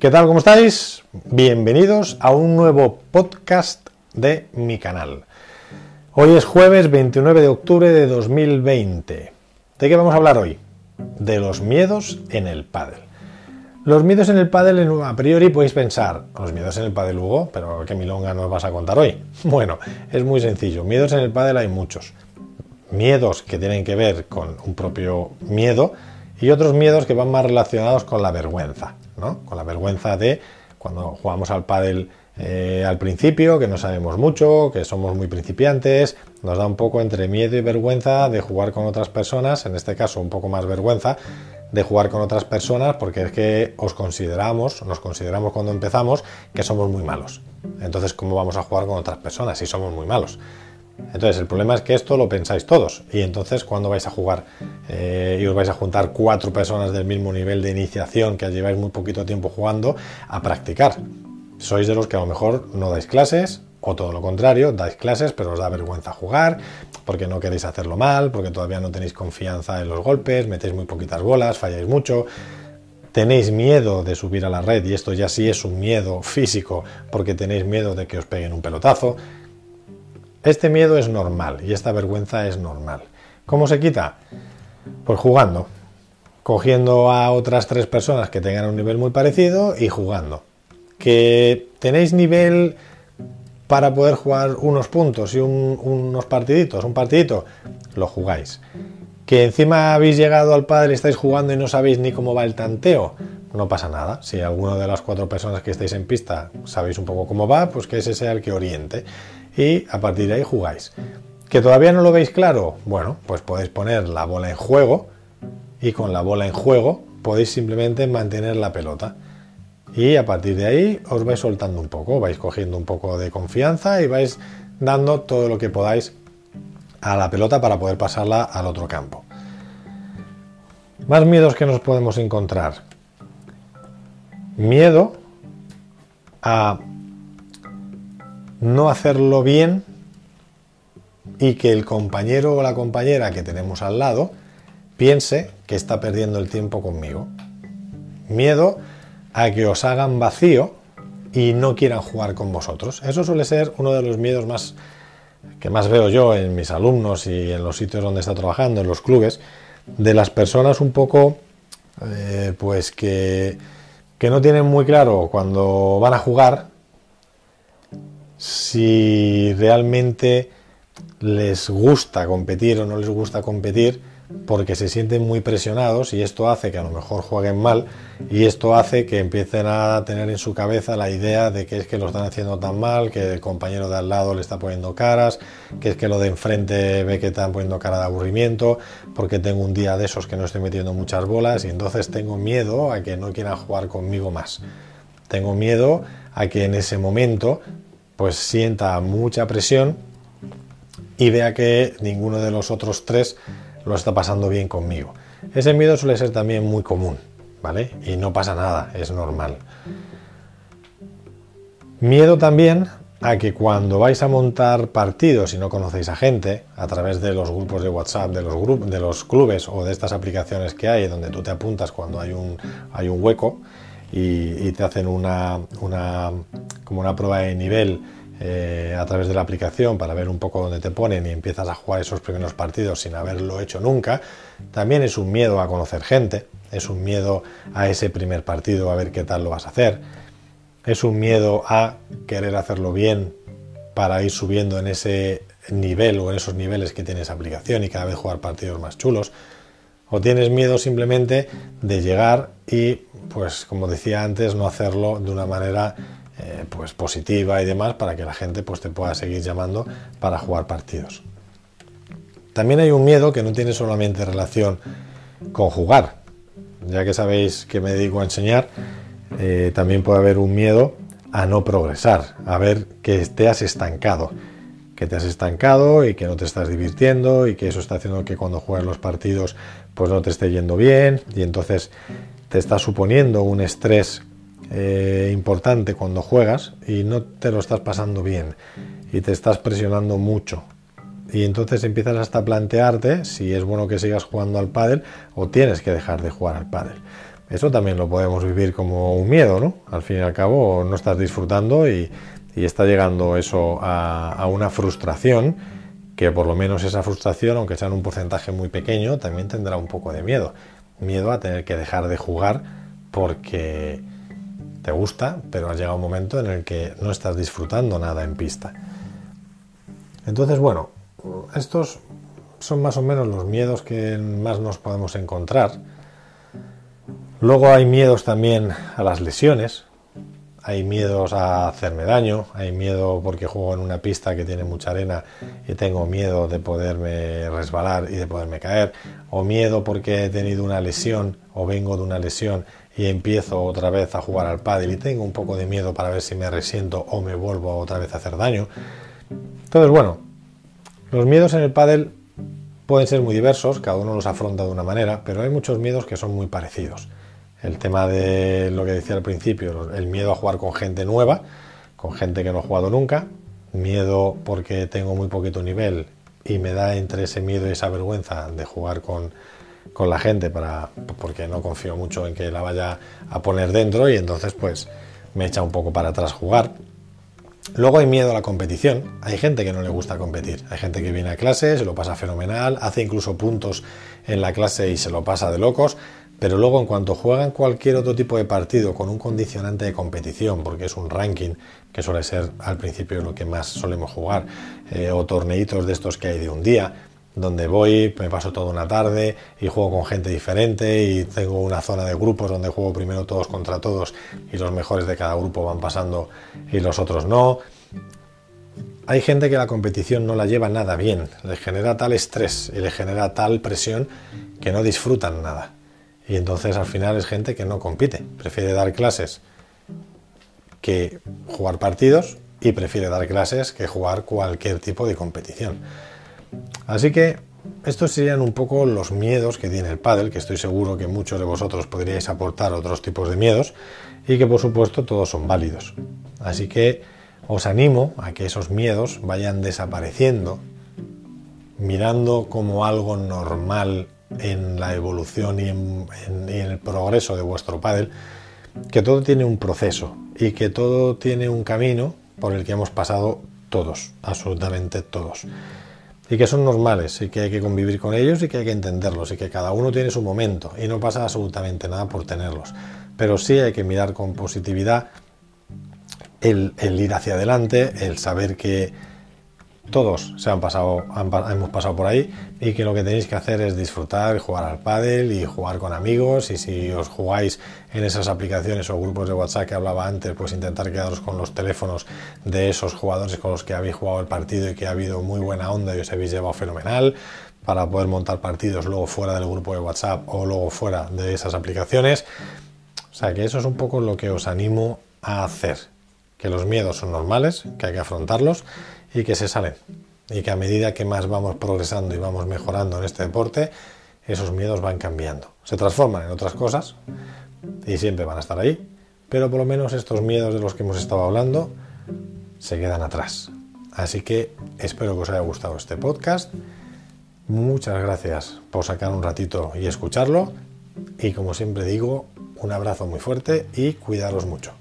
¿Qué tal? ¿Cómo estáis? Bienvenidos a un nuevo podcast de mi canal. Hoy es jueves 29 de octubre de 2020. ¿De qué vamos a hablar hoy? De los miedos en el pádel. Los miedos en el pádel, a priori podéis pensar, los miedos en el pádel Hugo, pero ¿qué milonga nos vas a contar hoy? Bueno, es muy sencillo. Miedos en el pádel hay muchos. Miedos que tienen que ver con un propio miedo y otros miedos que van más relacionados con la vergüenza, Con la vergüenza de cuando jugamos al pádel eh, al principio, que no sabemos mucho, que somos muy principiantes, nos da un poco entre miedo y vergüenza de jugar con otras personas, en este caso un poco más vergüenza de jugar con otras personas porque es que os consideramos, nos consideramos cuando empezamos que somos muy malos. Entonces, ¿cómo vamos a jugar con otras personas si somos muy malos? Entonces, el problema es que esto lo pensáis todos. Y entonces, cuando vais a jugar eh, y os vais a juntar cuatro personas del mismo nivel de iniciación que lleváis muy poquito tiempo jugando, a practicar. Sois de los que a lo mejor no dais clases, o todo lo contrario, dais clases, pero os da vergüenza jugar, porque no queréis hacerlo mal, porque todavía no tenéis confianza en los golpes, metéis muy poquitas bolas, falláis mucho. Tenéis miedo de subir a la red y esto ya sí es un miedo físico porque tenéis miedo de que os peguen un pelotazo. Este miedo es normal y esta vergüenza es normal. ¿Cómo se quita? Pues jugando, cogiendo a otras tres personas que tengan un nivel muy parecido y jugando. Que tenéis nivel para poder jugar unos puntos y unos partiditos, un partidito, lo jugáis. Que encima habéis llegado al padre, estáis jugando y no sabéis ni cómo va el tanteo, no pasa nada. Si alguno de las cuatro personas que estáis en pista sabéis un poco cómo va, pues que ese sea el que oriente y a partir de ahí jugáis. ¿Que todavía no lo veis claro? Bueno, pues podéis poner la bola en juego y con la bola en juego podéis simplemente mantener la pelota. Y a partir de ahí os vais soltando un poco, vais cogiendo un poco de confianza y vais dando todo lo que podáis a la pelota para poder pasarla al otro campo. Más miedos que nos podemos encontrar. Miedo a no hacerlo bien y que el compañero o la compañera que tenemos al lado piense que está perdiendo el tiempo conmigo. Miedo a que os hagan vacío y no quieran jugar con vosotros. Eso suele ser uno de los miedos más que más veo yo en mis alumnos y en los sitios donde está trabajando, en los clubes, de las personas un poco, eh, pues que, que no tienen muy claro cuando van a jugar si realmente les gusta competir o no les gusta competir porque se sienten muy presionados y esto hace que a lo mejor jueguen mal y esto hace que empiecen a tener en su cabeza la idea de que es que lo están haciendo tan mal, que el compañero de al lado le está poniendo caras, que es que lo de enfrente ve que están poniendo cara de aburrimiento, porque tengo un día de esos que no estoy metiendo muchas bolas y entonces tengo miedo a que no quieran jugar conmigo más. Tengo miedo a que en ese momento pues sienta mucha presión y vea que ninguno de los otros tres lo está pasando bien conmigo. Ese miedo suele ser también muy común, ¿vale? Y no pasa nada, es normal. Miedo también a que cuando vais a montar partidos y no conocéis a gente, a través de los grupos de WhatsApp, de los, de los clubes o de estas aplicaciones que hay, donde tú te apuntas cuando hay un, hay un hueco y, te hacen una, una como una prueba de nivel eh, a través de la aplicación para ver un poco dónde te ponen y empiezas a jugar esos primeros partidos sin haberlo hecho nunca, también es un miedo a conocer gente, es un miedo a ese primer partido a ver qué tal lo vas a hacer, es un miedo a querer hacerlo bien para ir subiendo en ese nivel o en esos niveles que tiene esa aplicación y cada vez jugar partidos más chulos. O tienes miedo simplemente de llegar y, pues como decía antes, no hacerlo de una manera eh, pues positiva y demás para que la gente pues te pueda seguir llamando para jugar partidos. También hay un miedo que no tiene solamente relación con jugar. Ya que sabéis que me dedico a enseñar, eh, también puede haber un miedo a no progresar, a ver que te estancado, que te has estancado y que no te estás divirtiendo y que eso está haciendo que cuando juegas los partidos pues no te esté yendo bien y entonces te está suponiendo un estrés eh, importante cuando juegas y no te lo estás pasando bien y te estás presionando mucho. Y entonces empiezas hasta a plantearte si es bueno que sigas jugando al pádel o tienes que dejar de jugar al pádel. eso también lo podemos vivir como un miedo, ¿no? Al fin y al cabo no estás disfrutando y, está llegando eso a, una frustración que por lo menos esa frustración, aunque sea en un porcentaje muy pequeño, también tendrá un poco de miedo. Miedo a tener que dejar de jugar porque te gusta, pero ha llegado un momento en el que no estás disfrutando nada en pista. Entonces, bueno, estos son más o menos los miedos que más nos podemos encontrar Luego hay miedos también a las lesiones, hay miedos a hacerme daño, hay miedo porque juego en una pista que tiene mucha arena y tengo miedo de poderme resbalar y de poderme caer, o miedo porque he tenido una lesión o vengo de una lesión y empiezo otra vez a jugar al pádel y tengo un poco de miedo para ver si me resiento o me vuelvo otra vez a hacer daño. Entonces, bueno, los miedos en el pádel pueden ser muy diversos, cada uno los afronta de una manera, pero hay muchos miedos que son muy parecidos el tema de lo que decía al principio, el miedo a jugar con gente nueva, con gente que no ha jugado nunca, miedo porque tengo muy poquito nivel y me da entre ese miedo y esa vergüenza de jugar con, con la gente para, porque no confío mucho en que la vaya a poner dentro y entonces pues me echa un poco para atrás jugar. Luego hay miedo a la competición. Hay gente que no le gusta competir. Hay gente que viene a clase, se lo pasa fenomenal, hace incluso puntos en la clase y se lo pasa de locos. Pero luego en cuanto juegan cualquier otro tipo de partido con un condicionante de competición, porque es un ranking que suele ser al principio lo que más solemos jugar, eh, o torneitos de estos que hay de un día, donde voy, me paso toda una tarde y juego con gente diferente y tengo una zona de grupos donde juego primero todos contra todos y los mejores de cada grupo van pasando y los otros no. Hay gente que la competición no la lleva nada bien, le genera tal estrés y le genera tal presión que no disfrutan nada. Y entonces al final es gente que no compite, prefiere dar clases que jugar partidos y prefiere dar clases que jugar cualquier tipo de competición. Así que estos serían un poco los miedos que tiene el pádel, que estoy seguro que muchos de vosotros podríais aportar otros tipos de miedos y que por supuesto todos son válidos. Así que os animo a que esos miedos vayan desapareciendo mirando como algo normal en la evolución y en, el progreso de vuestro pádel, que todo tiene un proceso y que todo tiene un camino por el que hemos pasado todos, absolutamente todos. Y que son normales y que hay que convivir con ellos y que hay que entenderlos y que cada uno tiene su momento y no pasa absolutamente nada por tenerlos. Pero sí hay que mirar con positividad el ir hacia adelante, el saber que todos se han pasado, hemos pasado por ahí y que lo que tenéis que hacer es disfrutar jugar al pádel y jugar con amigos y si os jugáis en esas aplicaciones o grupos de WhatsApp que hablaba antes, pues intentar quedaros con los teléfonos de esos jugadores con los que habéis jugado el partido y que ha habido muy buena onda y os habéis llevado fenomenal para poder montar partidos luego fuera del grupo de WhatsApp o luego fuera de esas aplicaciones. O sea que eso es un poco lo que os animo a hacer, que los miedos son normales, que hay que afrontarlos y que se salen. Y que a medida que más vamos progresando y vamos mejorando en este deporte, esos miedos van cambiando. Se transforman en otras cosas y siempre van a estar ahí, pero por lo menos estos miedos de los que hemos estado hablando se quedan atrás. Así que espero que os haya gustado este podcast. Muchas gracias por sacar un ratito y escucharlo. Y como siempre digo, un abrazo muy fuerte y cuidaros mucho.